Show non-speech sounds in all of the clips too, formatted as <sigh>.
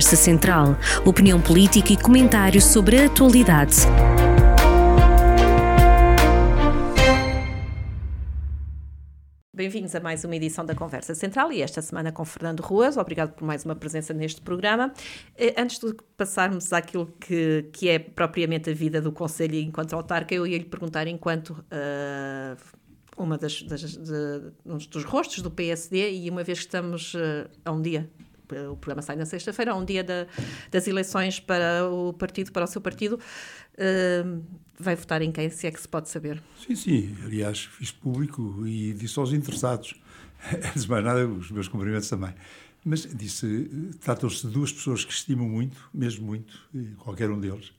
Conversa Central. Opinião política e comentários sobre a atualidade. Bem-vindos a mais uma edição da Conversa Central e esta semana com Fernando Ruas. Obrigado por mais uma presença neste programa. Eh, antes de passarmos àquilo que, que é propriamente a vida do Conselho enquanto autarca, eu ia lhe perguntar, enquanto uh, uma das, das de, um dos rostos do PSD, e uma vez que estamos uh, a um dia o programa sai na sexta-feira, um dia da, das eleições para o partido, para o seu partido. Uh, vai votar em quem, se é que se pode saber? Sim, sim. Aliás, fiz público e disse aos interessados, <laughs> antes de mais nada, os meus cumprimentos também. Mas disse, tratam-se de duas pessoas que estimo muito, mesmo muito, qualquer um deles.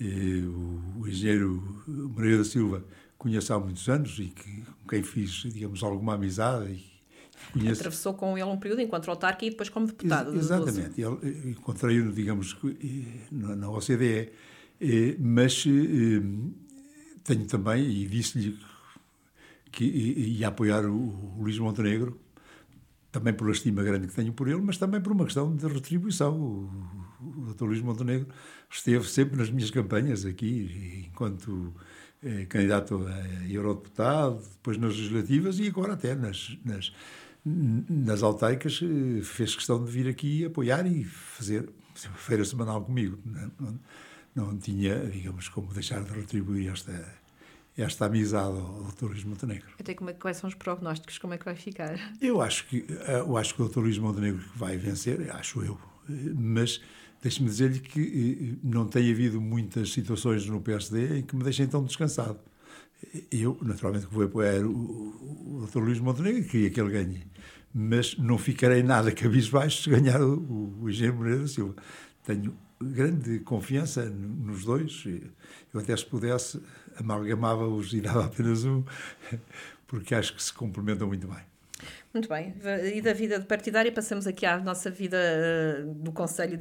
O, o engenheiro Moreira da Silva conheço há muitos anos e que, com quem fiz, digamos, alguma amizade Conheço... Atravessou com ele um período enquanto autarca e depois como deputado. Ex exatamente. Encontrei-o, digamos, na OCDE, mas tenho também, e disse-lhe que ia apoiar o Luís Montenegro, também por a estima grande que tenho por ele, mas também por uma questão de retribuição. O, o Dr. Luís Montenegro esteve sempre nas minhas campanhas aqui, enquanto eh, candidato a eurodeputado, depois nas legislativas e agora até nas, nas nas altaicas eh, fez questão de vir aqui apoiar e fazer feira semanal comigo. Não, não, não, tinha, digamos, como deixar de retribuir esta, esta amizade ao Dr. Luís Montenegro. Até como é, quais são os prognósticos? Como é que vai ficar? Eu acho que, eh, eu acho que o Dr. Luís Montenegro vai vencer, acho eu, eh, mas deixe-me dizer-lhe que não tem havido muitas situações no PSD em que me deixem tão descansado eu, naturalmente, que vou apoiar o, o, Dr. Luís Montenegro queria que ele ganhe. Mas não ficarei nada cabisbaixo se ganhar o, o, o Engenheiro Moreira da Silva. Tenho grande confiança nos dois. Eu até se pudesse amalgamava-os e dava apenas um, porque acho que se complementam muito bem. Muito bem. E da vida partidária passamos aqui à nossa vida uh, do Conselho,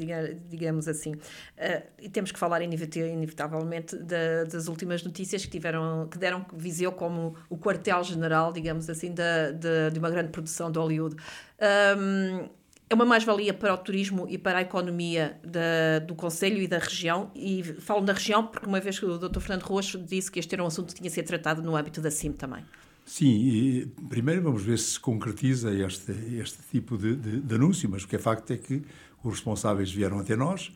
digamos assim. Uh, e temos que falar inevitavelmente da, das últimas notícias que tiveram, que deram Viseu como o quartel-general, digamos assim, da, de, uma grande produção de Hollywood. É uma mais-valia para o turismo e para a economia da, do Conselho e da região. E falo na região porque uma vez que o Dr. Fernando Roxo disse que este era um assunto que tinha de ser tratado no âmbito da CIM também. Sim, primeiro vamos ver se se concretiza este, este tipo de, de, de, anúncio, mas o que é facto é que os responsáveis vieram até nós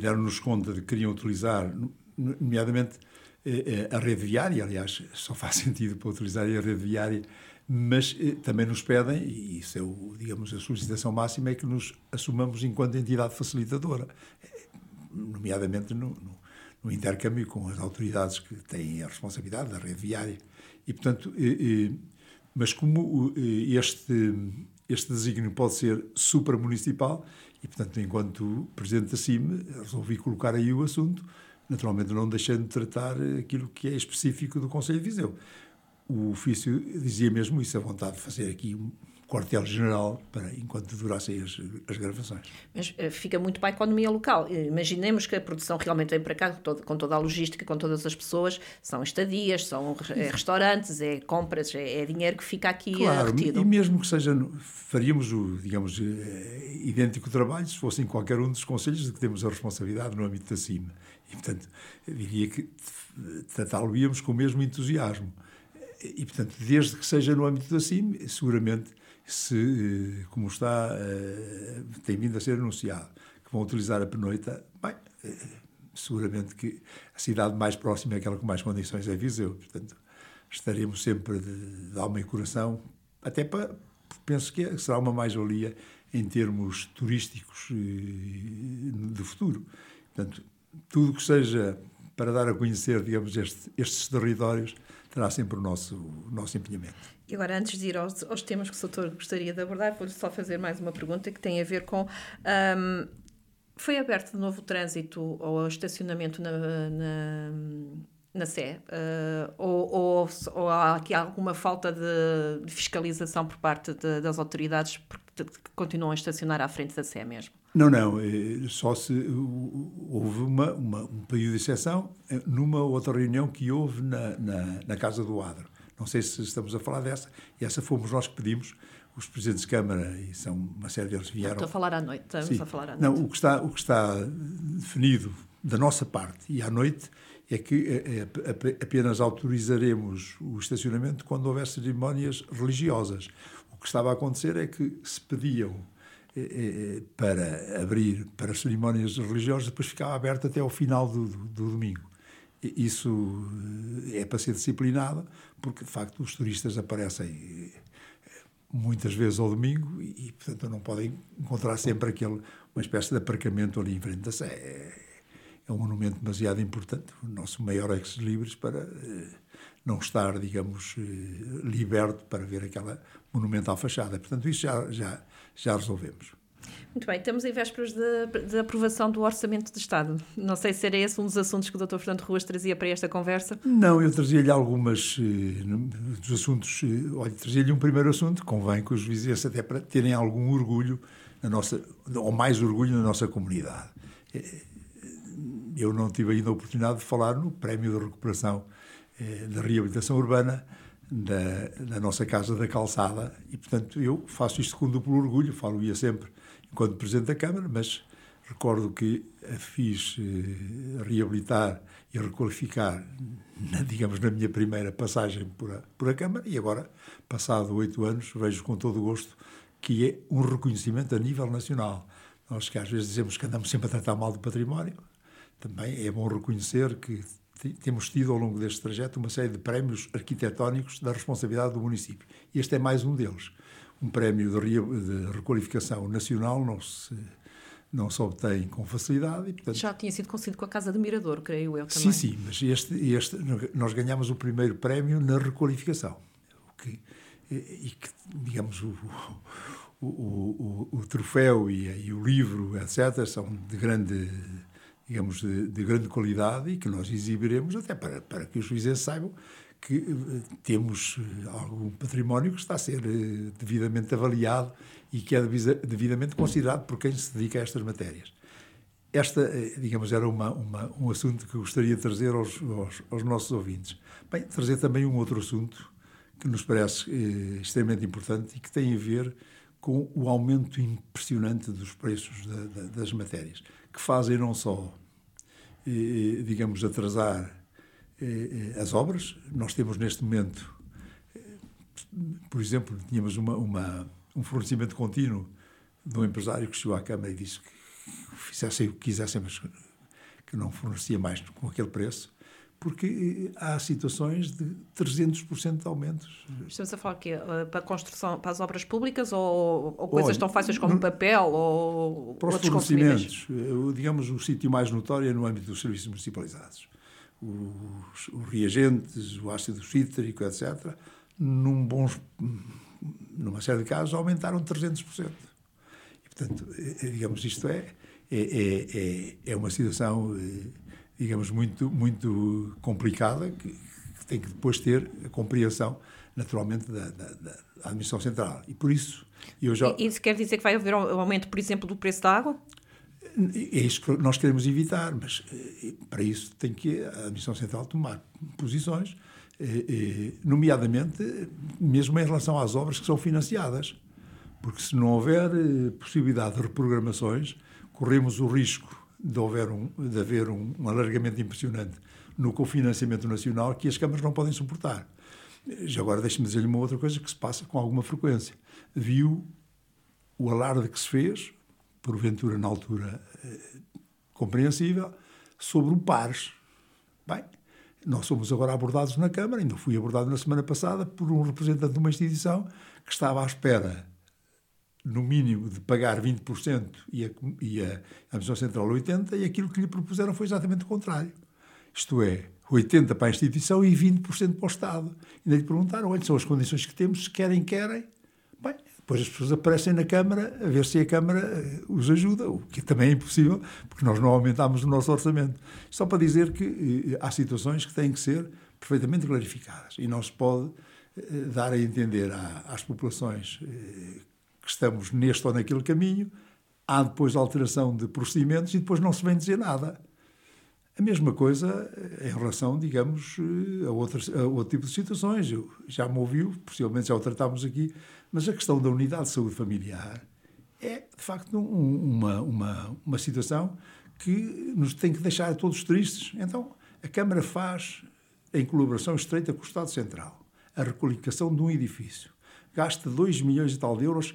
deram-nos conta de que queriam utilizar, nomeadamente, eh, eh, a rede viária, aliás, só faz <laughs> sentido para utilizar a rede viária, mas eh, também nos pedem, e isso é, o, digamos, a solicitação máxima, é que nos assumamos enquanto entidade facilitadora, nomeadamente no, no, no intercâmbio com as autoridades que têm a responsabilidade da rede viária e, portanto, mas como este, este desígnio pode ser supramunicipal, e, portanto, enquanto Presidente da CIM, resolvi colocar aí o assunto, naturalmente não deixando de tratar aquilo que é específico do Conselho de Viseu. O ofício dizia mesmo isso, a vontade de fazer aqui quartel-general para enquanto durassem as, as gravações. Mas uh, fica muito para a economia local. Eh, imaginemos que a produção realmente vem para cá com, todo, com toda a logística, com todas as pessoas, são estadias, são é restaurantes, é compras, é, é, dinheiro que fica aqui claro, retido. E mesmo que seja, faríamos o, digamos, idêntico trabalho se fosse em qualquer um dos conselhos de que temos a responsabilidade no âmbito da CIMA. E, portanto, diria que tratá-lo-íamos com o mesmo entusiasmo. E, portanto, desde que seja no âmbito da CIM, seguramente se, como está, eh, tem vindo a ser anunciado, que vão utilizar a pernoita, bem, eh, seguramente que a cidade mais próxima é aquela com mais condições é Viseu. Portanto, estaremos sempre de, de alma e coração, até para, penso que será uma mais-valia em termos turísticos de futuro. Portanto, tudo que seja para dar a conhecer, digamos, este, estes territórios, terá sempre o nosso, o nosso empenhamento. E agora, antes de ir aos, aos temas que o doutor gostaria de abordar, vou-lhe só fazer mais uma pergunta que tem a ver com. Um, foi aberto de novo o trânsito ou estacionamento na, na, na Sé? Uh, ou, ou, ou, há aqui alguma falta de, de fiscalização por parte de, das autoridades porque continuam a estacionar à frente da Sé mesmo? Não, não. Eh, só se houve uma, uma, um período de exceção eh, numa outra reunião que houve na, na, na Casa do Adro Não sei se estamos a falar dessa. E essa fomos nós que pedimos. Os presidentes de Câmara, e são uma série deles vieram. Estou a falar à noite. Estamos Sim. a falar à noite. Não, o que, está, o que está definido da nossa parte e à noite é que eh, eh, apenas autorizaremos o estacionamento quando houver cerimónias religiosas. Que estava a acontecer é que se pediam eh, para abrir para cerimónias religiosas, depois ficava aberto até ao final do, do, do domingo. Isso é para ser disciplinado, porque de facto os turistas aparecem muitas vezes ao domingo e, portanto, não podem encontrar sempre aquele, uma espécie de aparcamento ali em frente da Sé. É, é um monumento demasiado importante, o nosso maior ex-libris, para eh, não estar, digamos, eh, liberto para ver aquela monumental fachada. Portanto, isso já, já, já resolvemos. Muito bem, estamos em vésperas da aprovação do Orçamento de Estado. Não sei se era esse um dos assuntos que o Dr. Fernando Ruas trazia para esta conversa. Não, eu trazia-lhe algumas eh, dos assuntos. Eh, olha, trazia-lhe um primeiro assunto, convém que os vizinhos até para terem algum orgulho na nossa, ou mais orgulho na nossa comunidade. Eu não tive ainda a oportunidade de falar no Prémio de Recuperação da Reabilitação Urbana da, da nossa Casa da Calçada e, portanto, eu faço isto com duplo orgulho, falo-ia sempre enquanto Presidente da Câmara, mas recordo que a fiz eh, reabilitar e requalificar, na, digamos, na minha primeira passagem por a, por a Câmara e agora, passado oito anos, vejo com todo o gosto que é um reconhecimento a nível nacional. Nós que às vezes dizemos que andamos sempre a tratar mal do património, também é bom reconhecer que temos tido ao longo deste trajeto uma série de prémios arquitetónicos da responsabilidade do município. Este é mais um deles. Um prémio de, requalificação nacional não se, não se obtém com facilidade. E, portanto... Já tinha sido concedido com a Casa de Mirador, creio eu Sim, também. sim, mas este, este, nós ganhamos o primeiro prémio na requalificação. O que, e que, digamos, o, o, o, o, troféu e, e o livro, etc., são de grande digamos, de, de, grande qualidade e que nós exibiremos até para, para que os juízes saibam que uh, temos uh, algum património que está a ser uh, devidamente avaliado e que é devidamente considerado por quem se dedica a estas matérias. Esta, digamos, era uma, uma, um assunto que gostaria de trazer aos, aos, aos, nossos ouvintes. Bem, trazer também um outro assunto que nos parece extremamente importante e que tem a ver com o aumento impressionante dos preços da, da, das matérias, que fazem não só digamos, atrasar as obras. Nós temos neste momento, por exemplo, tínhamos uma, uma, um fornecimento contínuo de um empresário que chegou à Câmara e disse que fizessem o que quisessem, mas que não fornecia mais com aquele preço, porque há situações de 300% de aumentos. Estamos a falar que para a construção, para as obras públicas ou, ou coisas Olha, tão fáceis como no, papel ou para os outros fornecimentos, digamos o sítio mais notório é no âmbito dos serviços municipalizados. Os, os reagentes, o ácido cítrico, etc., num bons, numa série de casos aumentaram 300%. E, portanto, digamos, isto é, é, é, é uma situação digamos, muito, muito complicada, que, que, tem que depois ter a compreensão, naturalmente, da, da, da Administração Central. E por isso. Eu já... Isso quer dizer que vai haver um aumento, por exemplo, do preço da água? É isso que nós queremos evitar, mas eh, para isso tem que a Administração Central tomar posições, eh, eh, nomeadamente mesmo em relação às obras que são financiadas. Porque se não houver possibilidade de reprogramações, corremos o risco de, houver um, de haver um, um alargamento impressionante no cofinanciamento nacional que as câmaras não podem suportar. Já agora deixe-me dizer-lhe uma outra coisa que se passa com alguma frequência. Viu o alarde que se fez, porventura na altura eh, compreensível, sobre o PARES. Bem, nós somos agora abordados na Câmara, ainda fui abordado na semana passada por um representante de uma instituição que estava à espera no mínimo de pagar 20% e a, e a Administração Central 80%, e aquilo que lhe propuseram foi exatamente o contrário. Isto é, 80% para a instituição e 20% para o Estado. E lhe perguntaram, olha, são as condições que temos, se querem, querem. Bem, depois as pessoas aparecem na Câmara a ver se a Câmara eh, os ajuda, o que também é impossível, porque nós não aumentámos o nosso orçamento. Só para dizer que eh, há situações que têm que ser perfeitamente clarificadas e não se pode eh, dar a entender às populações que estamos neste ou naquele caminho, há depois alteração de procedimentos e depois não se vem dizer nada. A mesma coisa em relação, digamos, a, outras, a outro tipo de situações. Eu, já me ouviu, possivelmente já o tratámos aqui, mas a questão da unidade de saúde familiar é, de facto, um, uma, uma, uma situação que nos tem que deixar todos tristes. Então, a Câmara faz, em colaboração estreita com o Estado Central, a requalificação de um edifício. Gasta 2 milhões e tal de euros,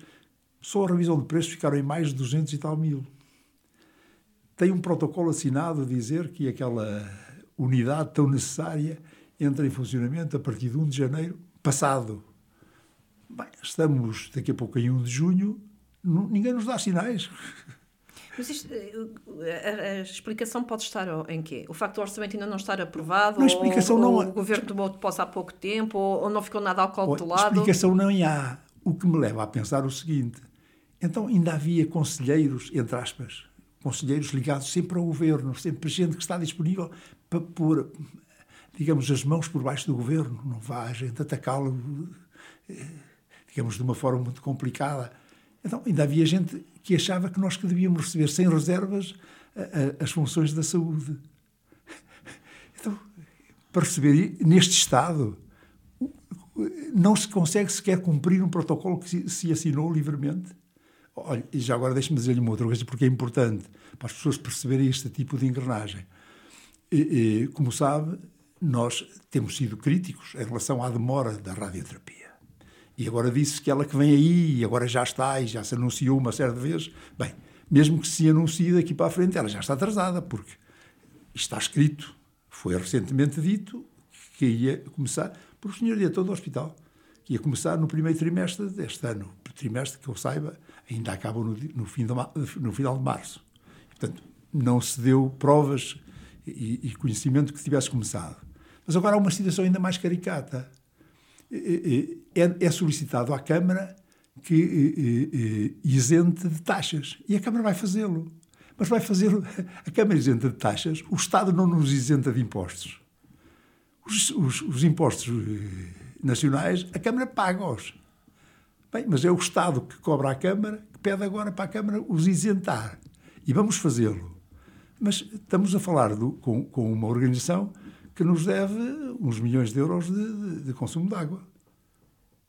só a revisão de preços ficaram em mais de 200 e tal mil tem um protocolo assinado a dizer que aquela unidade tão necessária entra em funcionamento a partir de 1 de janeiro passado. Bem, estamos daqui a pouco em 1 de junho, ninguém nos dá sinais. Mas isto, a, a, explicação pode estar em quê? O facto do orçamento ainda não estar aprovado? Não, explicação ou, não ou o governo tomou de posse há pouco tempo? Ou, não ficou nada lado? Explicação não há. O que me leva a pensar o seguinte: então ainda havia conselheiros, entre aspas, conselheiros ligados sempre ao governo, sempre gente que está disponível para pôr, digamos, as mãos por baixo do governo. Não vá a gente atacá-lo, eh, digamos, de uma forma muito complicada. Então, ainda havia gente que achava que nós que devíamos receber sem reservas as funções da saúde. Então, para receber neste Estado, não se consegue sequer cumprir um protocolo que se assinou livremente. Olha, e já agora deixe-me dizer-lhe uma outra coisa, porque é importante para as pessoas perceberem este tipo de engrenagem. E, e, como sabe, nós temos sido críticos em relação à demora da radioterapia. E agora disse que ela que vem aí, e agora já está, e já se anunciou uma de vezes. Bem, mesmo que se anuncie daqui para a frente, ela já está atrasada, porque está escrito, foi recentemente dito que ia começar, por o senhor diretor do hospital, que ia começar no primeiro trimestre deste ano. Trimestre, que eu saiba, ainda acaba no, no, fim de, no final de março. Portanto, não se deu provas e, e, conhecimento que tivesse começado. Mas agora há uma situação ainda mais caricata. É, é solicitado à Câmara que isente de taxas. E a Câmara vai fazê-lo. Mas vai fazê-lo. A Câmara isenta de taxas, o Estado não nos isenta de impostos. Os, os, os impostos eh, nacionais, a Câmara paga-os. Bem, mas é o Estado que cobra à Câmara, que pede agora para a Câmara os isentar. E vamos fazê-lo. Mas estamos a falar do, com, com, uma organização que nos deve uns milhões de euros de, de, de consumo de água.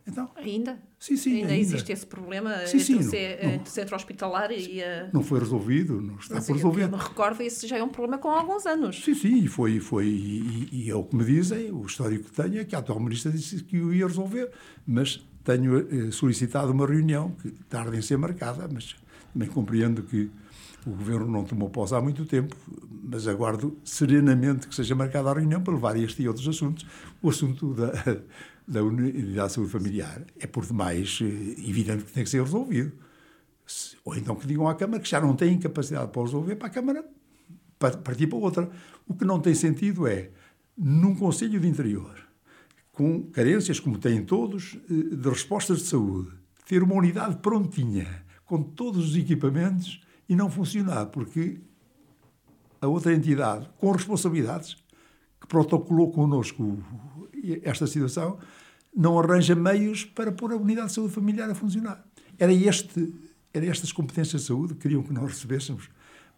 Então, ainda? Sim, sim. Ainda, ainda. existe esse problema sim, sim, entre, o centro hospitalar e a... Não foi resolvido, não está por resolver. Eu me recordo, isso já é um problema com alguns anos. Sim, sim, foi, foi e, e é o que me dizem, o histórico que tenho é que a atual ministra disse que o ia resolver, mas tenho eh, solicitado uma reunião que tarda em ser marcada, mas também compreendo que o Governo não tomou posse há muito tempo, mas aguardo serenamente que seja marcada a reunião para levar este e outros assuntos. O assunto da, <laughs> da unidade de saúde familiar é por demais eh, evidente que tem que ser resolvido. Ou então que digam à Câmara que já não têm capacidade para resolver, para a Câmara partir para outra. O que não tem sentido é, num Conselho de Interior, com carências, como têm todos, eh, de respostas de saúde, ter uma unidade prontinha, com todos os equipamentos, e não funcionar, porque a outra entidade, com responsabilidades, que protocolou connosco esta situação, não arranja meios para pôr a unidade de saúde familiar a funcionar. Era, este, era estas competências de saúde que queriam que nós recebêssemos.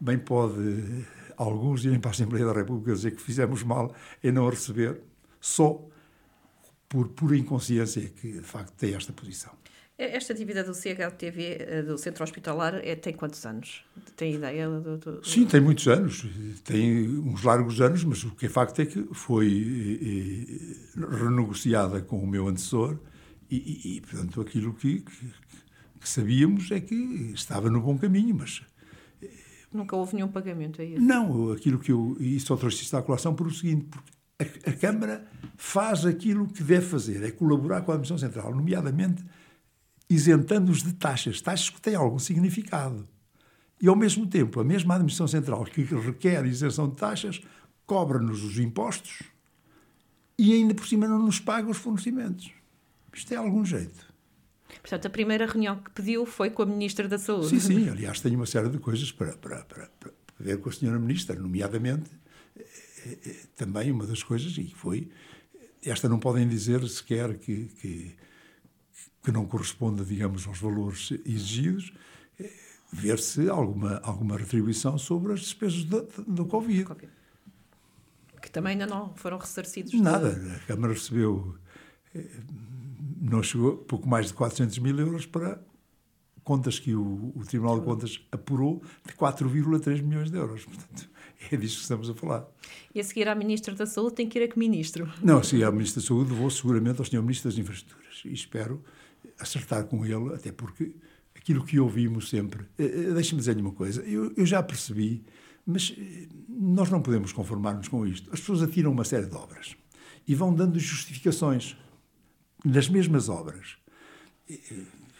Bem pode alguns irem para a Assembleia da República dizer que fizemos mal em não receber, só por pura inconsciência que, de facto, tem esta posição. Esta dívida do CHTV, eh, do Centro Hospitalar, é, tem quantos anos? Tem ideia? Do, do... Sim, tem muitos anos. Tem uns largos anos, mas o que é facto é que foi e, eh, renegociada com o meu antecessor e, e, e portanto, aquilo que, que, que, sabíamos é que estava no bom caminho, mas... Eh, Nunca houve nenhum pagamento, é isso? Não, aquilo que eu... Isso só trouxe isto à colação por o seguinte, porque a, a Câmara faz aquilo que deve fazer, é colaborar com a Administração Central, nomeadamente isentando-os de taxas, taxas que têm algum significado. E, ao mesmo tempo, a mesma Administração Central que requer isenção de taxas cobra-nos os impostos e ainda por cima não nos paga os fornecimentos. Isto é algum jeito. Portanto, a primeira reunião que pediu foi com a Ministra da Saúde. Sim, sim. Aliás, tenho uma série de coisas para, para, para, para ver com a Senhora Ministra, nomeadamente eh, eh, também uma das coisas, e foi, esta não podem dizer sequer que, que que não corresponda, digamos, aos valores exigidos, ver se alguma, alguma retribuição sobre as despesas do, do Covid. Que também ainda não foram ressarcidos. Nada. De... A Câmara recebeu, eh, não chegou, pouco mais de 400 mil euros para contas que o, o Tribunal de Contas apurou de 4,3 milhões de euros. Portanto, é disso que estamos a falar. E a seguir à Ministra da Saúde tem que ir a que Ministro? Não, a seguir à Ministra da Saúde vou seguramente ao Sr. Ministro das Infraestruturas e espero acertar com ele, até porque aquilo que ouvimos sempre. Eh, eh, deixe-me dizer-lhe uma coisa, eu, eu já percebi, mas eh, nós não podemos conformar-nos com isto. As pessoas atiram uma série de obras e vão dando justificações nas mesmas obras.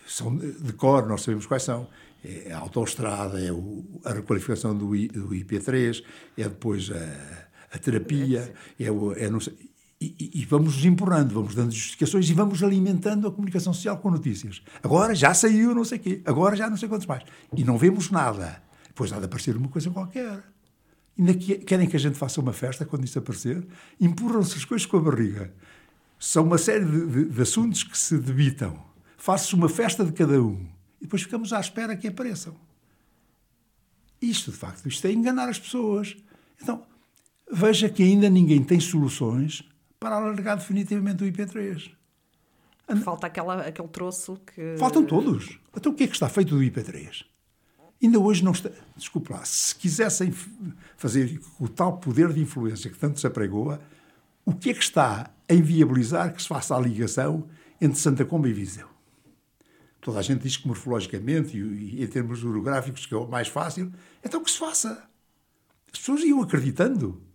São de cor, nós sabemos quais são é a autoestrada, é o, a requalificação do IP3, é depois a, a terapia, é, o, é não sei, e, e, vamos nos empurrando, vamos dando justificações e vamos alimentando a comunicação social com notícias. Agora já saiu não sei o quê, agora já não sei quantos mais. E não vemos nada. Depois há de aparecer uma coisa qualquer. Ainda querem que a gente faça uma festa quando isso aparecer? Empurram-se as coisas com a barriga. São uma série de, de, de assuntos que se debitam. Faz-se uma festa de cada um e depois ficamos à espera que apareçam. Isto, de facto, isto é enganar as pessoas. Então, veja que ainda ninguém tem soluções para alargar definitivamente o IP3. Falta aquela, aquele troço que. Faltam todos. Então o que é que está feito do IP3? Ainda hoje não está. Desculpe lá, se quisessem fazer o tal poder de influência que tanto se apregoa, o que é que está a inviabilizar que se faça a ligação entre Santa Comba e Viseu? Toda a gente diz que morfologicamente e, e em termos orográficos que é o mais fácil. Então que se faça. As pessoas iam acreditando.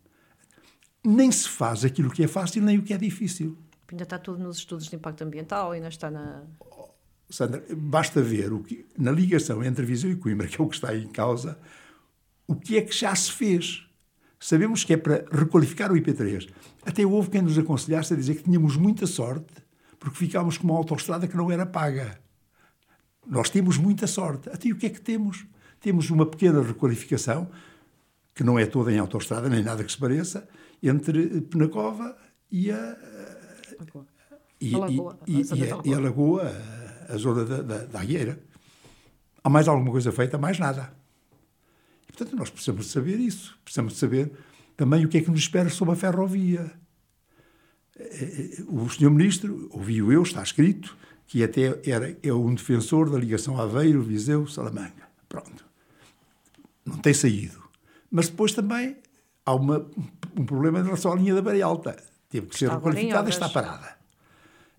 Nem se faz aquilo que é fácil nem o que é difícil. Ainda está tudo nos estudos de impacto ambiental, ainda está na. Sandra, basta ver o que, na ligação entre Viseu e Coimbra, que é o que está em causa, o que é que já se fez. Sabemos que é para requalificar o IP3. Até houve quem nos aconselhasse a dizer que tínhamos muita sorte porque ficámos com uma autoestrada que não era paga. Nós temos muita sorte. Até o que é que temos? Temos uma pequena requalificação, que não é toda em autoestrada, nem nada que se pareça, entre Penacova e a, e, a Lagoa, e, e, a, e a Lagoa, a, zona da, da, da. Há mais alguma coisa feita? Mais nada. E, portanto, nós precisamos saber isso. Precisamos saber também o que é que nos espera sobre a ferrovia. Eh, eh, o senhor ministro, ouviu eu, está escrito, que até era, é um defensor da ligação Aveiro, Viseu, Salamanca. Pronto. Não tem saído. Mas depois também há uma, um problema em relação à linha da Beira Alta. Teve que ser requalificada e está parada.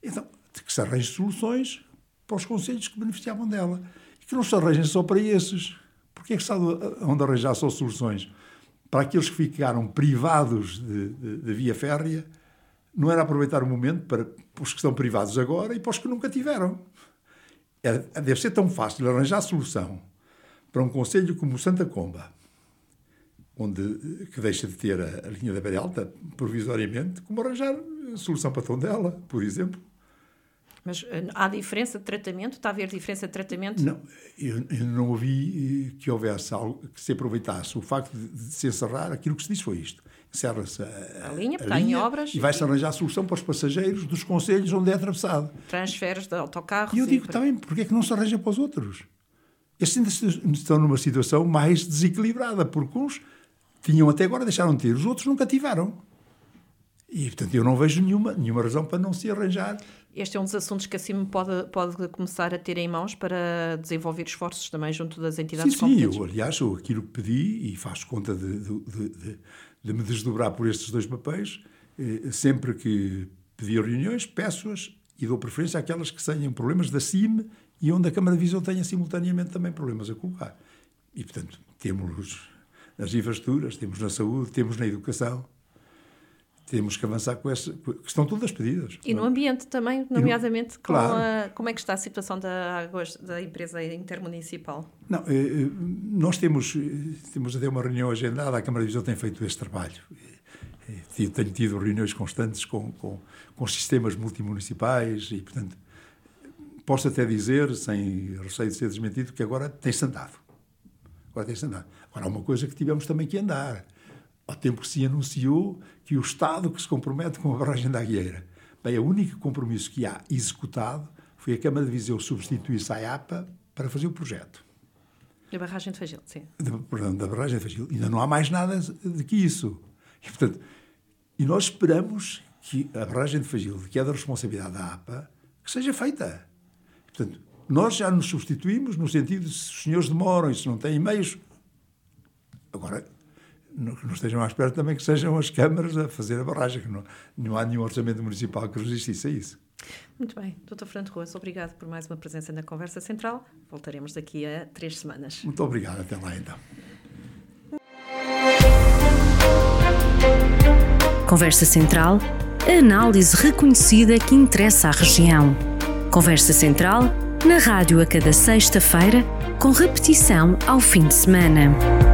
Então, que se arranjem soluções para os conselhos que beneficiavam dela. E que não se arranjem só para esses. Porque é que está onde arranjar só soluções? Para aqueles que ficaram privados de, de, de via férrea, não era aproveitar o momento para, para os que estão privados agora e para os que nunca tiveram. Era, deve ser tão fácil arranjar solução para um conselho como o Santa Comba, onde, que deixa de ter a, a linha da Beira Alta provisoriamente, como arranjar a solução para Tondela, por exemplo. Mas eh, há diferença de tratamento? Está a haver diferença de tratamento? Não, eu, eu não ouvi eh, que houvesse algo que se aproveitasse o facto de, de se encerrar. Aquilo que se disse foi isto encerra-se a, a, linha, está linha, em obras. E vai-se arranjar a solução para os passageiros dos conselhos onde é atravessado. Transferes de autocarros. E eu digo, está bem, porque é que não se arranja para os outros? Estes ainda estão numa situação mais desequilibrada, porque uns tinham até agora, deixaram de ter, os outros nunca tiveram. E, portanto, eu não vejo nenhuma, nenhuma razão para não se arranjar. Este é um dos assuntos que a CIM pode, pode começar a ter em mãos para desenvolver esforços também junto das entidades sim, competentes. Sim, eu, aliás, eu aquilo que pedi, e faço conta de, de, de, de me desdobrar por estes dois papéis, eh, sempre que pedi reuniões, peço-as e dou preferência àquelas que tenham problemas da CIM e onde a Câmara de Visão tenha simultaneamente também problemas a colocar. E, portanto, temos nas infraestruturas, temos na saúde, temos na educação, temos que avançar com essa. que estão todas pedidas. E no ambiente também, nomeadamente, no, claro. a, como é que está a situação da águas da empresa intermunicipal? Não, eh, eh, nós temos, temos até uma reunião agendada, a Câmara de Visão tem feito este trabalho. Eh, tenho tido reuniões constantes com, com, com sistemas multimunicipais e, portanto, posso até dizer, sem receio de ser desmentido, que agora tem-se andado. Agora tem-se andado. Agora, há uma coisa que tivemos também que andar ao tempo que se anunciou que o Estado que se compromete com a barragem da Agueira. Bem, o único compromisso que há executado foi a Câmara de Viseu substituir-se à APA para fazer o projeto. Da barragem de Fagil, sim. De, perdão, da barragem de Fagil. Ainda não há mais nada de que isso. E, portanto, E nós esperamos que a barragem de Fagil, que é da responsabilidade da APA, que seja feita. Portanto, nós já nos substituímos no sentido de se os senhores demoram e se não têm meios. Agora, não, não estejam à espera também que sejam as câmaras a fazer a barragem, que não, não há nenhum orçamento municipal que resistisse a isso. Muito bem. Doutor Fernando Ruas, obrigado por mais uma presença na Conversa Central. Voltaremos daqui a três semanas. Muito obrigado. Até lá, então. Conversa Central, a análise reconhecida que interessa à região. Conversa Central, na rádio a cada sexta-feira, com repetição ao fim de semana.